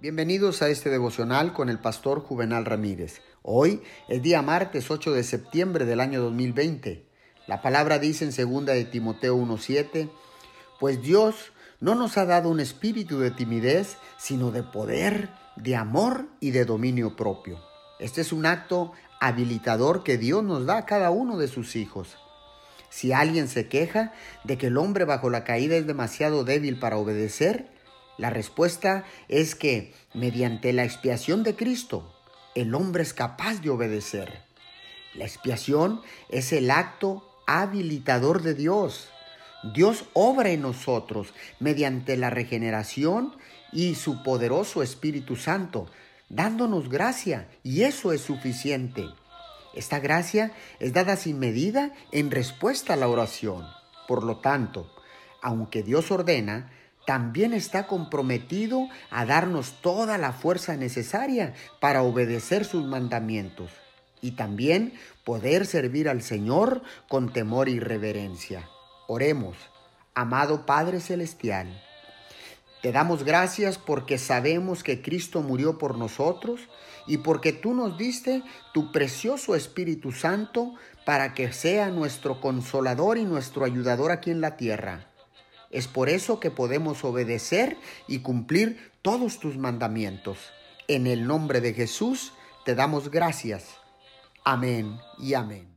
Bienvenidos a este devocional con el pastor Juvenal Ramírez. Hoy es día martes 8 de septiembre del año 2020. La palabra dice en 2 de Timoteo 1:7, pues Dios no nos ha dado un espíritu de timidez, sino de poder, de amor y de dominio propio. Este es un acto habilitador que Dios nos da a cada uno de sus hijos. Si alguien se queja de que el hombre bajo la caída es demasiado débil para obedecer, la respuesta es que mediante la expiación de Cristo, el hombre es capaz de obedecer. La expiación es el acto habilitador de Dios. Dios obra en nosotros mediante la regeneración y su poderoso Espíritu Santo, dándonos gracia, y eso es suficiente. Esta gracia es dada sin medida en respuesta a la oración. Por lo tanto, aunque Dios ordena, también está comprometido a darnos toda la fuerza necesaria para obedecer sus mandamientos y también poder servir al Señor con temor y reverencia. Oremos, amado Padre Celestial. Te damos gracias porque sabemos que Cristo murió por nosotros y porque tú nos diste tu precioso Espíritu Santo para que sea nuestro consolador y nuestro ayudador aquí en la tierra. Es por eso que podemos obedecer y cumplir todos tus mandamientos. En el nombre de Jesús te damos gracias. Amén y amén.